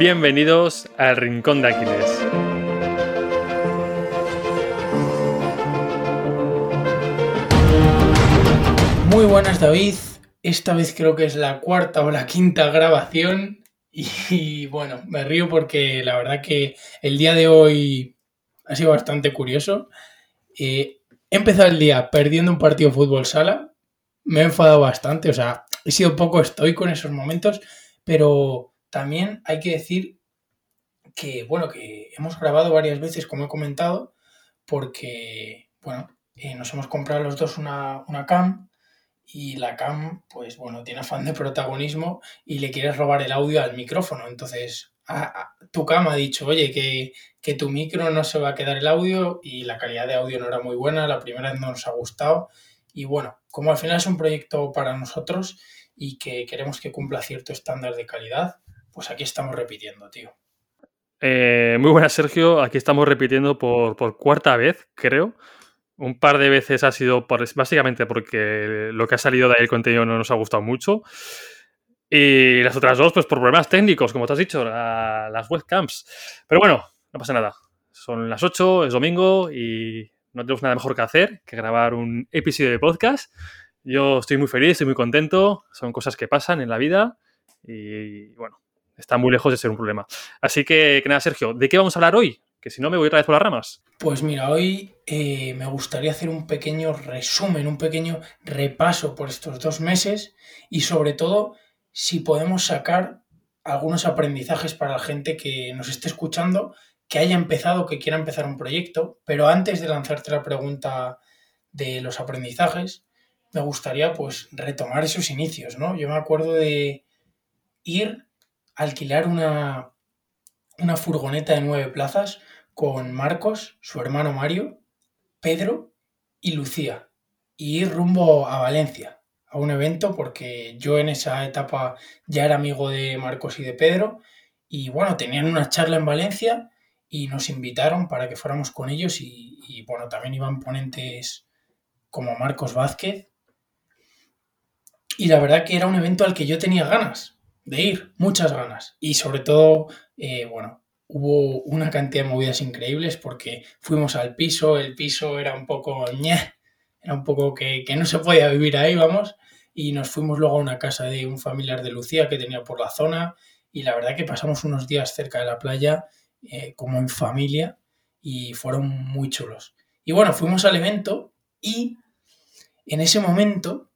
Bienvenidos al Rincón de Aquiles. Muy buenas David, esta vez creo que es la cuarta o la quinta grabación y, bueno, me río porque la verdad que el día de hoy ha sido bastante curioso. Eh, he empezado el día perdiendo un partido de fútbol sala, me he enfadado bastante, o sea, he sido poco estoico en esos momentos, pero también hay que decir que, bueno, que hemos grabado varias veces, como he comentado, porque, bueno, eh, nos hemos comprado los dos una, una cam y la cam, pues bueno, tiene afán de protagonismo y le quieres robar el audio al micrófono. Entonces, tu cam ha dicho, oye, que, que, tu micro no se va a quedar el audio y la calidad de audio no era muy buena, la primera no nos ha gustado. Y bueno, como al final es un proyecto para nosotros y que queremos que cumpla cierto estándar de calidad, pues aquí estamos repitiendo, tío. Eh, muy buenas, Sergio. Aquí estamos repitiendo por, por cuarta vez, creo. Un par de veces ha sido básicamente porque lo que ha salido de ahí el contenido no nos ha gustado mucho. Y las otras dos, pues por problemas técnicos, como te has dicho, las webcams. Pero bueno, no pasa nada. Son las 8, es domingo y no tenemos nada mejor que hacer que grabar un episodio de podcast. Yo estoy muy feliz, estoy muy contento. Son cosas que pasan en la vida y bueno, está muy lejos de ser un problema. Así que, que nada, Sergio, ¿de qué vamos a hablar hoy? que si no me voy otra vez por las ramas. Pues mira, hoy eh, me gustaría hacer un pequeño resumen, un pequeño repaso por estos dos meses y sobre todo si podemos sacar algunos aprendizajes para la gente que nos esté escuchando, que haya empezado, que quiera empezar un proyecto, pero antes de lanzarte la pregunta de los aprendizajes, me gustaría pues retomar esos inicios, ¿no? Yo me acuerdo de ir alquilar una, una furgoneta de nueve plazas con Marcos, su hermano Mario, Pedro y Lucía, y ir rumbo a Valencia, a un evento, porque yo en esa etapa ya era amigo de Marcos y de Pedro, y bueno, tenían una charla en Valencia y nos invitaron para que fuéramos con ellos y, y bueno, también iban ponentes como Marcos Vázquez. Y la verdad que era un evento al que yo tenía ganas de ir, muchas ganas. Y sobre todo, eh, bueno, hubo una cantidad de movidas increíbles porque fuimos al piso, el piso era un poco ñe, era un poco que, no se podía vivir ahí, vamos, y nos fuimos luego a una casa de un familiar de Lucía que tenía por la zona y la verdad que pasamos unos días cerca de la playa eh, como en familia y fueron muy chulos. Y bueno, fuimos al evento y en ese momento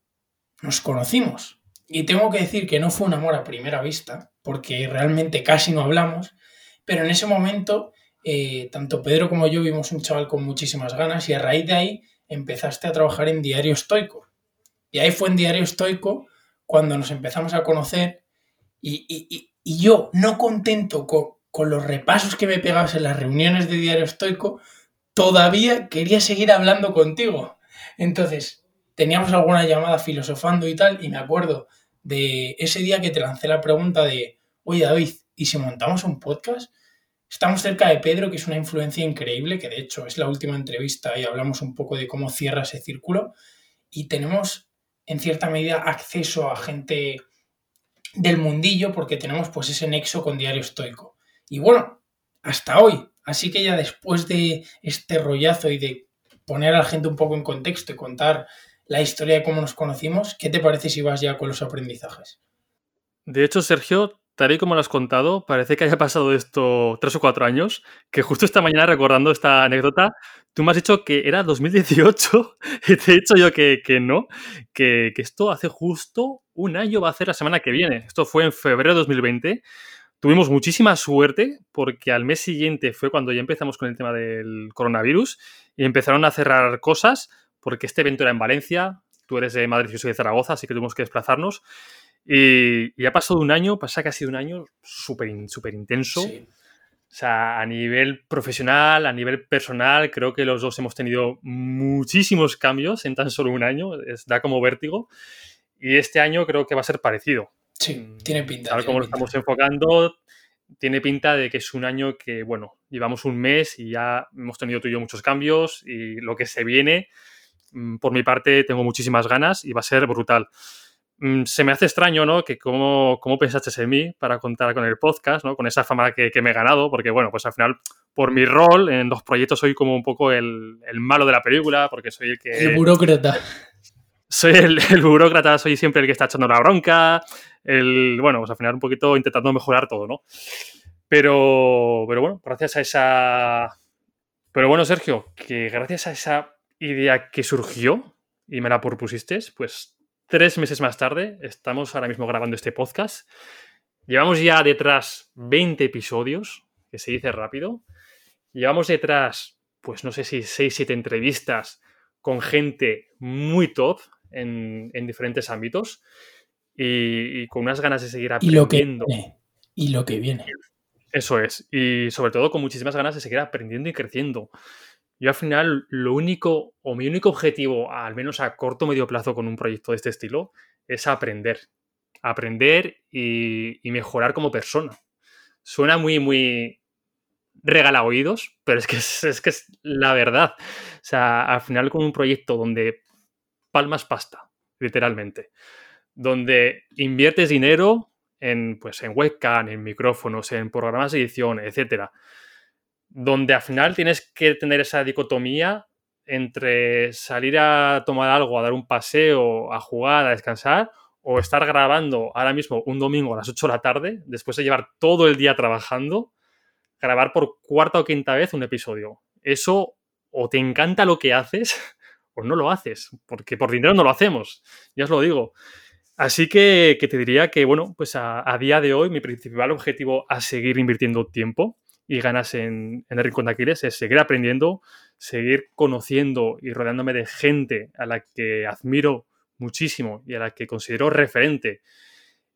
nos conocimos. Y tengo que decir que no fue un amor a primera vista, porque realmente casi no hablamos, pero en ese momento, eh, tanto Pedro como yo vimos un chaval con muchísimas ganas y a raíz de ahí empezaste a trabajar en Diario Estoico. Y ahí fue en Diario Estoico cuando nos empezamos a conocer y, yo, no contento con, con, los repasos que me pegabas en las reuniones de Diario Estoico, todavía quería seguir hablando contigo. Entonces, teníamos alguna llamada filosofando y tal, y me acuerdo de ese día que te lancé la pregunta de, oye David, ¿y si montamos un podcast? Estamos cerca de Pedro, que es una influencia increíble, que de hecho es la última entrevista y hablamos un poco de cómo cierra ese círculo. Y tenemos, en cierta medida, acceso a gente del mundillo porque tenemos pues ese nexo con Diario Estoico. Y bueno, hasta hoy. Así que ya después de este rollazo y de poner a la gente un poco en contexto y contar la historia de cómo nos conocimos, ¿qué te parece si vas ya con los aprendizajes? De hecho, Sergio, tal y como lo has contado, parece que haya pasado esto tres o cuatro años, que justo esta mañana recordando esta anécdota, tú me has dicho que era 2018 y te he dicho yo que, no, que, esto hace justo un año va a ser la semana que viene. Esto fue en febrero de 2020. Tuvimos muchísima suerte porque al mes siguiente fue cuando ya empezamos con el tema del coronavirus y empezaron a cerrar cosas porque este evento era en Valencia, tú eres de Madrid y yo soy de Zaragoza, así que tuvimos que desplazarnos. Y, ha pasado un año, pasa que ha sido un año súper super intenso. O sea, a nivel profesional, a nivel personal, creo que los dos hemos tenido muchísimos cambios en tan solo un año. Es, da como vértigo. Y este año creo que va a ser parecido. Sí, mm, tiene pinta. Tal como lo estamos enfocando, tiene pinta de que es un año que, bueno, llevamos un mes y ya hemos tenido tú y yo muchos cambios y lo que se viene, por mi parte, tengo muchísimas ganas y va a ser brutal. mm, se me hace extraño, ¿no? Que cómo, cómo pensaste en mí para contar con el podcast, ¿no? Con esa fama que, que, me he ganado, porque bueno, pues al final, por mi rol en los proyectos soy como un poco el, el malo de la película, porque soy el que... El burócrata. Soy el, el, burócrata, soy siempre el que está echando la bronca, el, bueno, pues al final un poquito intentando mejorar todo, ¿no? Pero, pero bueno, gracias a esa... Pero bueno, Sergio, que gracias a esa idea que surgió y me la propusiste, pues tres meses más tarde estamos ahora mismo grabando este podcast. Llevamos ya detrás 20 episodios, que se dice rápido. Llevamos detrás, pues no sé si 6, 7 entrevistas con gente muy top en, en diferentes ámbitos y, y, con unas ganas de seguir aprendiendo. Y lo que viene. Y lo que viene. Eso es. Y sobre todo con muchísimas ganas de seguir aprendiendo y creciendo. Yo al final lo único o mi único objetivo, al menos a corto o medio plazo con un proyecto de este estilo, es aprender. Aprender y, mejorar como persona. Suena muy, muy regala oídos, pero es que es, es que es la verdad. O sea, al final con un proyecto donde palmas pasta, literalmente, donde inviertes dinero en, pues, en webcam, en micrófonos, en programas de edición, etcétera, donde al final tienes que tener esa dicotomía entre salir a tomar algo, a dar un paseo, a jugar, a descansar, o estar grabando ahora mismo un domingo a las 8 de la tarde, después de llevar todo el día trabajando, grabar por cuarta o quinta vez un episodio. Eso o te encanta lo que haces o no lo haces, porque por dinero no lo hacemos, ya os lo digo. Así que, que te diría que, bueno, pues a, a, día de hoy mi principal objetivo a seguir invirtiendo tiempo y ganas en, en el Rincón de Aquiles es seguir aprendiendo, seguir conociendo y rodeándome de gente a la que admiro muchísimo y a la que considero referente.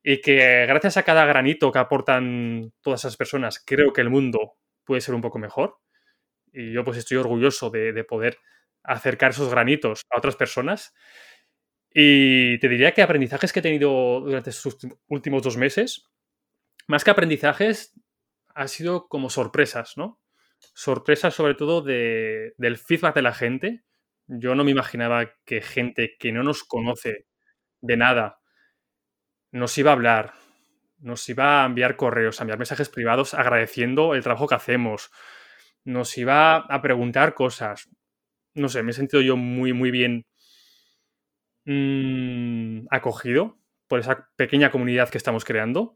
Y que gracias a cada granito que aportan todas esas personas creo que el mundo puede ser un poco mejor. Y yo pues estoy orgulloso de, de poder acercar esos granitos a otras personas. Y te diría que aprendizajes que he tenido durante estos últimos dos meses, más que aprendizajes, ha sido como sorpresas, ¿no? Sorpresas sobre todo de, del feedback de la gente. Yo no me imaginaba que gente que no nos conoce de nada nos iba a hablar, nos iba a enviar correos, a enviar mensajes privados agradeciendo el trabajo que hacemos, nos iba a preguntar cosas. No sé, me he sentido yo muy, muy bien mmm, acogido por esa pequeña comunidad que estamos creando,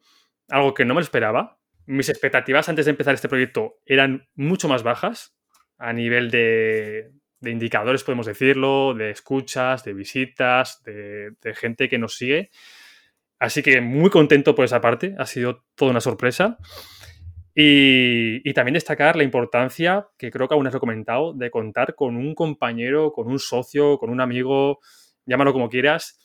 algo que no me esperaba. Mis expectativas antes de empezar este proyecto eran mucho más bajas a nivel de, indicadores, podemos decirlo, de escuchas, de visitas, de, de, gente que nos sigue. Así que muy contento por esa parte, ha sido toda una sorpresa. Y, y, también destacar la importancia, que creo que aún has comentado, de contar con un compañero, con un socio, con un amigo, llámalo como quieras,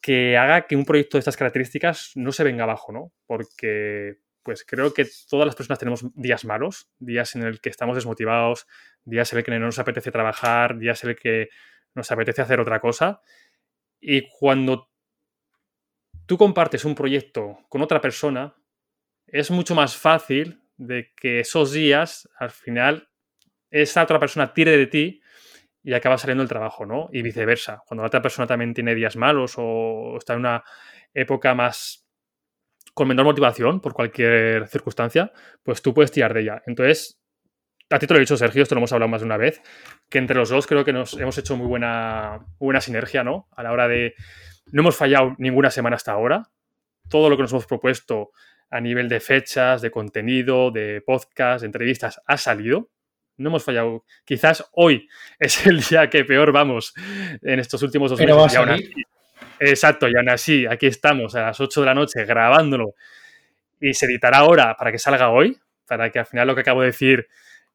que haga que un proyecto de estas características no se venga abajo, ¿no? Porque pues creo que todas las personas tenemos días malos, días en el que estamos desmotivados, días en el que no nos apetece trabajar, días en el que nos apetece hacer otra cosa. Y cuando tú compartes un proyecto con otra persona, es mucho más fácil de que esos días, al final, esa otra persona tire de ti y acaba saliendo el trabajo, ¿no? Y viceversa. Cuando la otra persona también tiene días malos o está en una época más con menor motivación por cualquier circunstancia, pues tú puedes tirar de ella. Entonces, a ti te lo he dicho, Sergio, esto lo hemos hablado más de una vez, que entre los dos creo que nos hemos hecho muy buena, buena sinergia, ¿no? A la hora de... No hemos fallado ninguna semana hasta ahora. Todo lo que nos hemos propuesto a nivel de fechas, de contenido, de podcast, de entrevistas, ha salido no hemos fallado. Quizás hoy es el día que peor vamos en estos últimos dos Pero meses. Va a salir. Exacto, y aún así, aquí estamos a las 8 de la noche grabándolo y se editará ahora para que salga hoy, para que al final lo que acabo de decir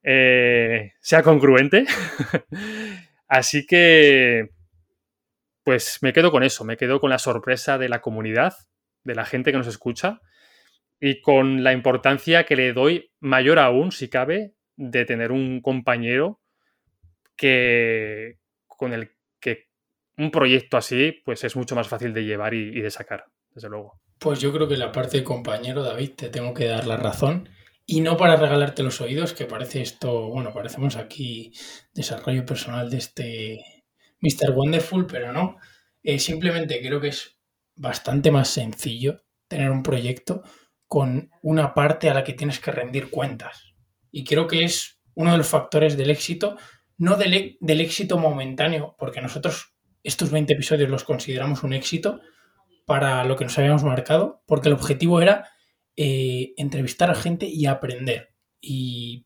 eh, sea congruente. así que, pues me quedo con eso, me quedo con la sorpresa de la comunidad, de la gente que nos escucha y con la importancia que le doy mayor aún, si cabe, de tener un compañero que con el un proyecto así pues es mucho más fácil de llevar y, de sacar, desde luego. Pues yo creo que la parte de compañero, David, te tengo que dar la razón. Y no para regalarte los oídos, que parece esto, bueno, parecemos aquí desarrollo personal de este Mr. Wonderful, pero no. Eh, simplemente creo que es bastante más sencillo tener un proyecto con una parte a la que tienes que rendir cuentas. Y creo que es uno de los factores del éxito, no del éxito momentáneo, porque nosotros estos 20 episodios los consideramos un éxito para lo que nos habíamos marcado, porque el objetivo era eh, entrevistar a gente y aprender. Y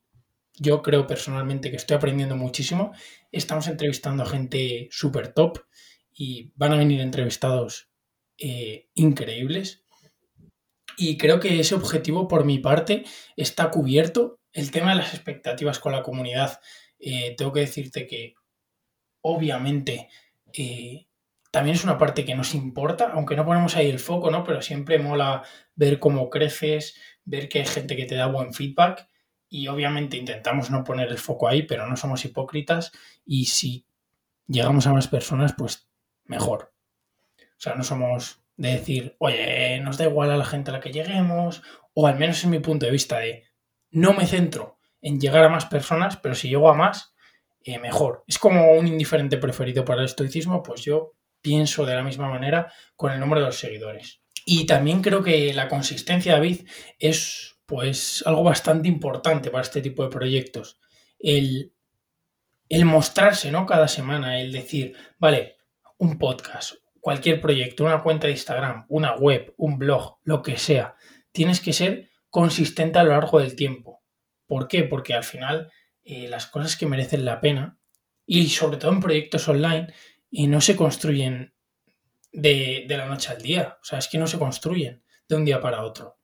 yo creo personalmente que estoy aprendiendo muchísimo. Estamos entrevistando a gente súper top y van a venir entrevistados eh, increíbles. Y creo que ese objetivo, por mi parte, está cubierto. El tema de las expectativas con la comunidad, eh, tengo que decirte que obviamente eh, también es una parte que nos importa, aunque no ponemos ahí el foco, ¿no? Pero siempre mola ver cómo creces, ver que hay gente que te da buen feedback y obviamente intentamos no poner el foco ahí, pero no somos hipócritas y si llegamos a más personas, pues mejor. O sea, no somos de decir, oye, nos da igual a la gente a la que lleguemos, o al menos es mi punto de vista de no me centro en llegar a más personas, pero si llego a más, eh, mejor. Es como un indiferente preferido para el estoicismo, pues yo pienso de la misma manera con el número de los seguidores. Y también creo que la consistencia, David, es pues algo bastante importante para este tipo de proyectos. El, el mostrarse, ¿no? Cada semana, el decir, vale, un podcast, cualquier proyecto, una cuenta de Instagram, una web, un blog, lo que sea, tienes que ser consistente a lo largo del tiempo. ¿Por qué? Porque al final eh, las cosas que merecen la pena, y sobre todo en proyectos online, y no se construyen de, de, la noche al día. O sea, es que no se construyen de un día para otro.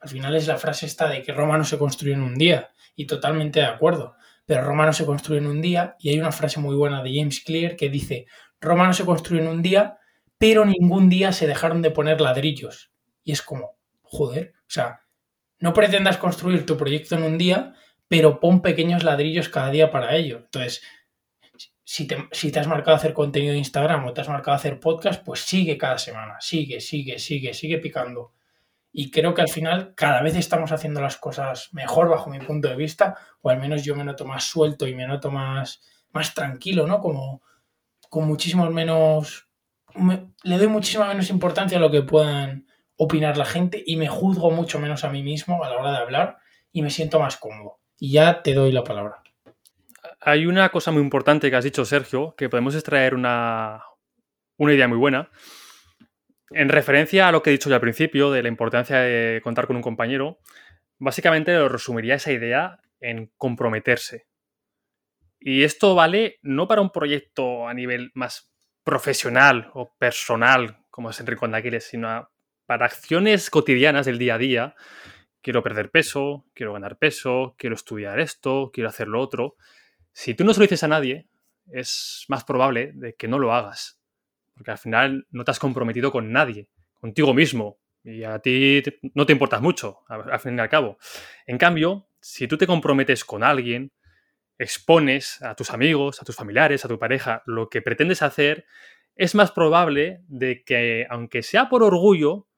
Al final es la frase esta de que Roma no se construye en un día, y totalmente de acuerdo. Pero Roma no se construye en un día, y hay una frase muy buena de James Clear que dice, Roma no se construye en un día, pero ningún día se dejaron de poner ladrillos. Y es como, joder, o sea, no pretendas construir tu proyecto en un día, pero pon pequeños ladrillos cada día para ello. Entonces, si te, has marcado hacer contenido de Instagram o te has marcado hacer podcast, pues sigue cada semana, sigue, sigue, sigue, sigue picando. Y creo que al final cada vez estamos haciendo las cosas mejor bajo mi punto de vista, o al menos yo me noto más suelto y me noto más, más tranquilo, ¿no? Como con muchísimos menos le doy muchísima menos importancia a lo que puedan opinar la gente y me juzgo mucho menos a mí mismo a la hora de hablar y me siento más cómodo. Y ya te doy la palabra. Hay una cosa muy importante que has dicho, Sergio, que podemos extraer una, una idea muy buena. En referencia a lo que he dicho yo al principio de la importancia de contar con un compañero, básicamente lo resumiría esa idea en comprometerse. Y esto vale no para un proyecto a nivel más profesional o personal, como es Enrique Aquiles, sino para acciones cotidianas del día a día. Quiero perder peso, quiero ganar peso, quiero estudiar esto, quiero hacer lo otro. Si tú no se lo dices a nadie, es más probable de que no lo hagas. Porque al final no te has comprometido con nadie, contigo mismo. Y a ti no te importas mucho, al fin y al cabo. En cambio, si tú te comprometes con alguien, expones a tus amigos, a tus familiares, a tu pareja, lo que pretendes hacer, es más probable de que, aunque sea por orgullo,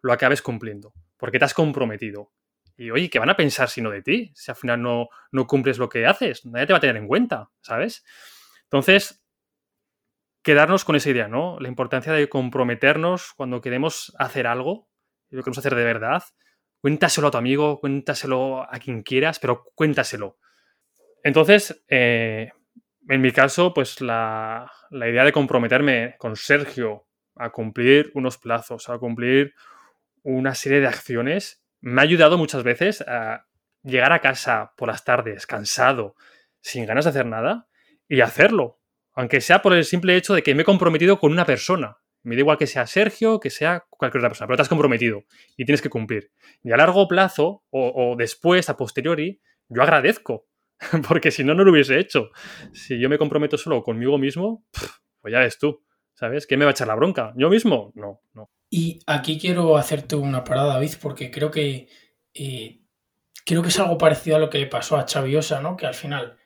lo acabes cumpliendo, porque te has comprometido. Y oye, ¿qué van a pensar si no de ti? Si al final no, no cumples lo que haces, nadie te va a tener en cuenta, ¿sabes? Entonces, quedarnos con esa idea, ¿no? La importancia de comprometernos cuando queremos hacer algo, lo queremos hacer de verdad. Cuéntaselo a tu amigo, cuéntaselo a quien quieras, pero cuéntaselo. Entonces, eh, en mi caso, pues la, idea de comprometerme con Sergio a cumplir unos plazos, a cumplir una serie de acciones, me ha ayudado muchas veces a llegar a casa por las tardes cansado, sin ganas de hacer nada, y hacerlo, aunque sea por el simple hecho de que me he comprometido con una persona. Me da igual que sea Sergio, que sea cualquier otra persona, pero te has comprometido y tienes que cumplir. Y a largo plazo, o, o después, a posteriori, yo agradezco porque si no, no lo hubiese hecho. Si yo me comprometo solo conmigo mismo, pues ya ves tú, ¿sabes? ¿Quién me va a echar la bronca? ¿Yo mismo? No, no. Y aquí quiero hacerte una parada, David, porque creo que eh, creo que es algo parecido a lo que le pasó a Chaviosa, ¿no? Que al final,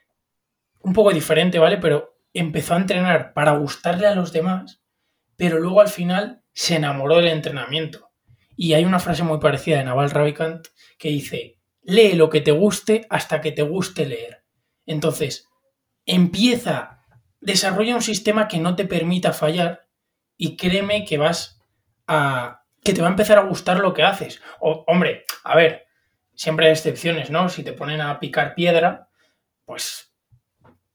un poco diferente, ¿vale? Pero empezó a entrenar para gustarle a los demás, pero luego al final se enamoró del entrenamiento. Y hay una frase muy parecida de Naval Ravikant que dice, lee lo que te guste hasta que te guste leer. Entonces, empieza, desarrolla un sistema que no te permita fallar y créeme que vas que te va a empezar a gustar lo que haces. O, hombre, a ver, siempre hay excepciones, ¿no? Si te ponen a picar piedra, pues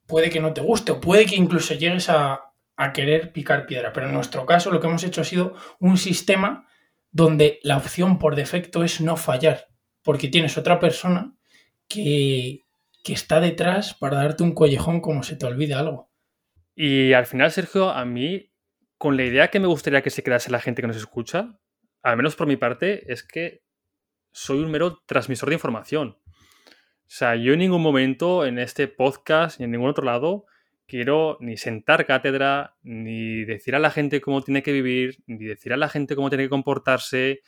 puede que no te guste o puede que incluso llegues a, a querer picar piedra. Pero en nuestro caso lo que hemos hecho ha sido un sistema donde la opción por defecto es no fallar, porque tienes otra persona que, que está detrás para darte un collejón como se te olvide algo. Y al final, Sergio, a mí, con la idea que me gustaría que se quedase la gente que nos escucha, al menos por mi parte, es que soy un mero transmisor de información. O sea, yo en ningún momento en este podcast ni en ningún otro lado quiero ni sentar cátedra, ni decir a la gente cómo tiene que vivir, ni decir a la gente cómo tiene que comportarse.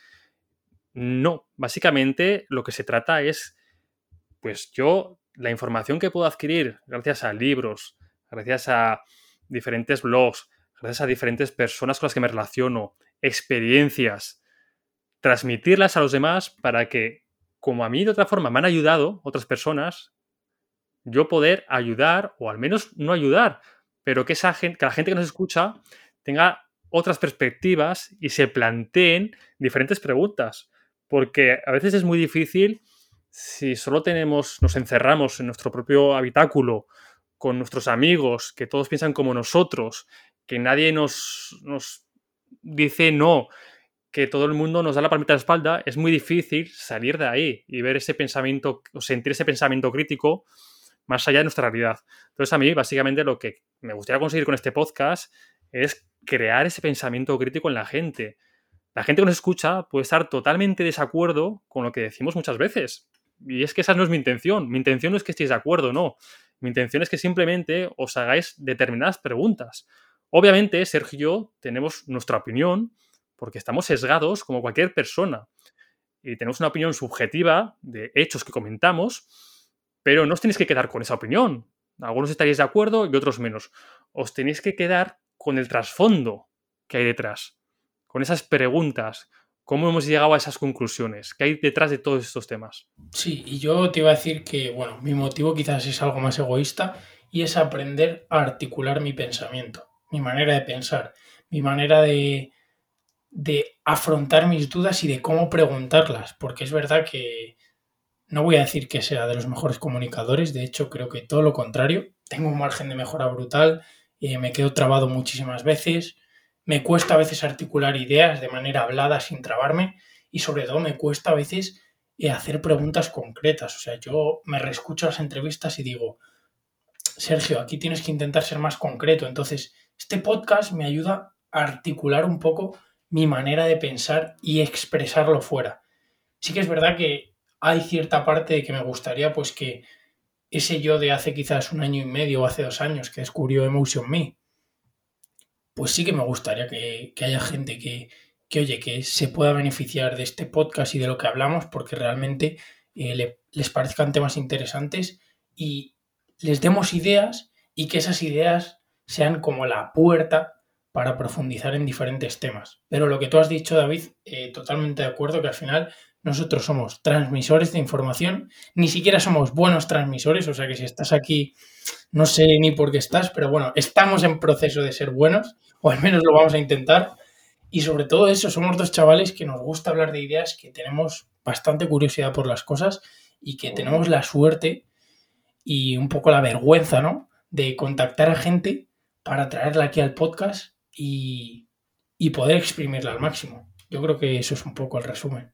No, básicamente lo que se trata es, pues yo, la información que puedo adquirir gracias a libros, gracias a diferentes blogs, gracias a diferentes personas con las que me relaciono, experiencias, transmitirlas a los demás para que, como a mí de otra forma me han ayudado otras personas, yo poder ayudar, o al menos no ayudar, pero que, esa gente, que la gente que nos escucha tenga otras perspectivas y se planteen diferentes preguntas. Porque a veces es muy difícil si solo tenemos, nos encerramos en nuestro propio habitáculo con nuestros amigos, que todos piensan como nosotros, que nadie nos, nos dice no, que todo el mundo nos da la palmita de la espalda, es muy difícil salir de ahí y ver ese pensamiento o sentir ese pensamiento crítico más allá de nuestra realidad. Entonces, a mí, básicamente, lo que me gustaría conseguir con este podcast es crear ese pensamiento crítico en la gente. La gente que nos escucha puede estar totalmente de desacuerdo con lo que decimos muchas veces. Y es que esa no es mi intención. Mi intención no es que estéis de acuerdo, no. Mi intención es que simplemente os hagáis determinadas preguntas. Obviamente, Sergio y yo tenemos nuestra opinión porque estamos sesgados como cualquier persona y tenemos una opinión subjetiva de hechos que comentamos, pero no os tenéis que quedar con esa opinión. Algunos estaréis de acuerdo y otros menos. Os tenéis que quedar con el trasfondo que hay detrás, con esas preguntas, cómo hemos llegado a esas conclusiones, qué hay detrás de todos estos temas. Sí, y yo te iba a decir que, bueno, mi motivo quizás es algo más egoísta y es aprender a articular mi pensamiento, mi manera de pensar, mi manera de, de afrontar mis dudas y de cómo preguntarlas, porque es verdad que no voy a decir que sea de los mejores comunicadores, de hecho creo que todo lo contrario, tengo un margen de mejora brutal, eh, me quedo trabado muchísimas veces, me cuesta a veces articular ideas de manera hablada sin trabarme y sobre todo me cuesta a veces eh, hacer preguntas concretas, o sea, yo me reescucho las entrevistas y digo, Sergio, aquí tienes que intentar ser más concreto, entonces este podcast me ayuda a articular un poco mi manera de pensar y expresarlo fuera. Sí que es verdad que hay cierta parte que me gustaría pues que ese yo de hace quizás un año y medio o hace dos años que descubrió Emotion Me, pues sí que me gustaría que, haya gente que, que, oye, que se pueda beneficiar de este podcast y de lo que hablamos porque realmente eh, les parezcan temas interesantes y les demos ideas y que esas ideas sean como la puerta para profundizar en diferentes temas. Pero lo que tú has dicho, David, eh, totalmente de acuerdo que al final nosotros somos transmisores de información, ni siquiera somos buenos transmisores, o sea que si estás aquí, no sé ni por qué estás, pero bueno, estamos en proceso de ser buenos, o al menos lo vamos a intentar. Y sobre todo eso, somos dos chavales que nos gusta hablar de ideas, que tenemos bastante curiosidad por las cosas y que tenemos la suerte y un poco la vergüenza, ¿no? De contactar a gente para traerla aquí al podcast y, poder exprimirla al máximo. Yo creo que eso es un poco el resumen.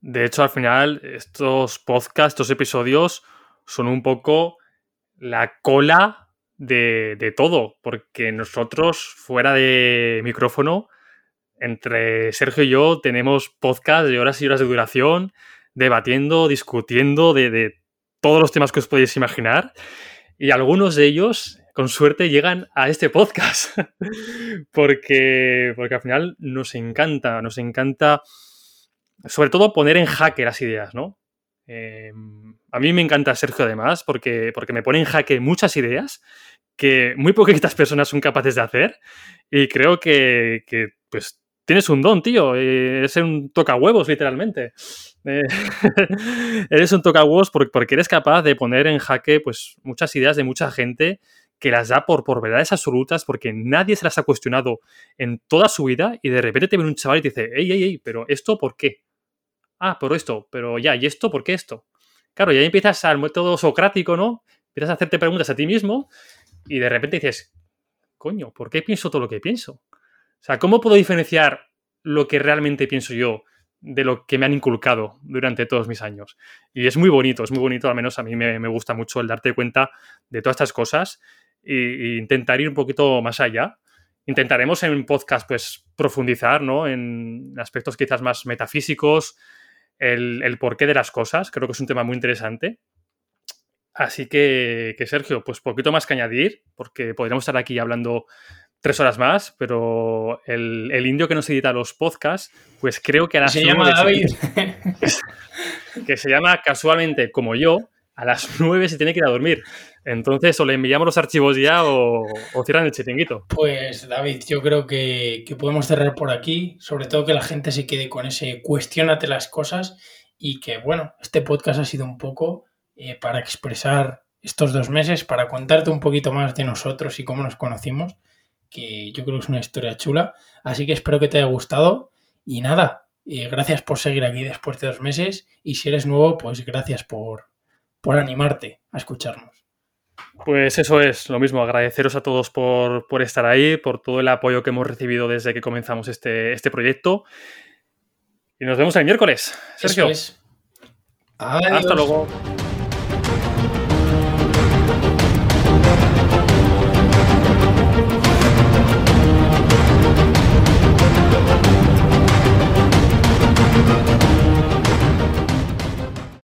De hecho, al final, estos podcasts, estos episodios, son un poco la cola de, todo, porque nosotros, fuera de micrófono, entre Sergio y yo, tenemos podcasts de horas y horas de duración, debatiendo, discutiendo de, de todos los temas que os podéis imaginar. Y algunos de ellos con suerte llegan a este podcast. porque, porque al final nos encanta, nos encanta, sobre todo, poner en jaque las ideas, ¿no? Em, a mí me encanta Sergio además porque, porque me pone en jaque muchas ideas que muy poquitas personas son capaces de hacer y creo que, que pues tienes un don, tío. Eh, eres un toca huevos, literalmente. Eh, eres un toca huevos porque eres capaz de poner en jaque pues, muchas ideas de mucha gente que las da por, por verdades absolutas porque nadie se las ha cuestionado en toda su vida y de repente te viene un chaval y te dice, ey, ey, ey, pero ¿esto por qué? Ah, por esto, pero ya, ¿y esto por qué esto? Claro, y ahí empiezas al método socrático, ¿no? Empiezas a hacerte preguntas a ti mismo y de repente dices, coño, ¿por qué pienso todo lo que pienso? O sea, ¿cómo puedo diferenciar lo que realmente pienso yo de lo que me han inculcado durante todos mis años? Y es muy bonito, es muy bonito, al menos a mí me, gusta mucho el darte cuenta de todas estas cosas e, intentar ir un poquito más allá. Intentaremos en podcast pues profundizar ¿no? en aspectos quizás más metafísicos, el, el porqué de las cosas, creo que es un tema muy interesante. Así que, Sergio, pues poquito más que añadir, porque podríamos estar aquí hablando tres horas más, pero el, indio que nos edita los podcasts, pues creo que a las se llama David. que se llama casualmente como yo, a las nueve se tiene que ir a dormir. Entonces, o le enviamos los archivos ya o, cierran el chiringuito. Pues, David, yo creo que, podemos cerrar por aquí. Sobre todo que la gente se quede con ese cuestionate las cosas y que, bueno, este podcast ha sido un poco eh, para expresar estos dos meses, para contarte un poquito más de nosotros y cómo nos conocimos, que yo creo que es una historia chula. Así que espero que te haya gustado. Y nada, eh, gracias por seguir aquí después de dos meses. Y si eres nuevo, pues gracias por, por animarte a escucharnos. Pues eso es, lo mismo, agradeceros a todos por, por, estar ahí, por todo el apoyo que hemos recibido desde que comenzamos este, este proyecto. Y nos vemos el miércoles. Sergio. Hasta luego.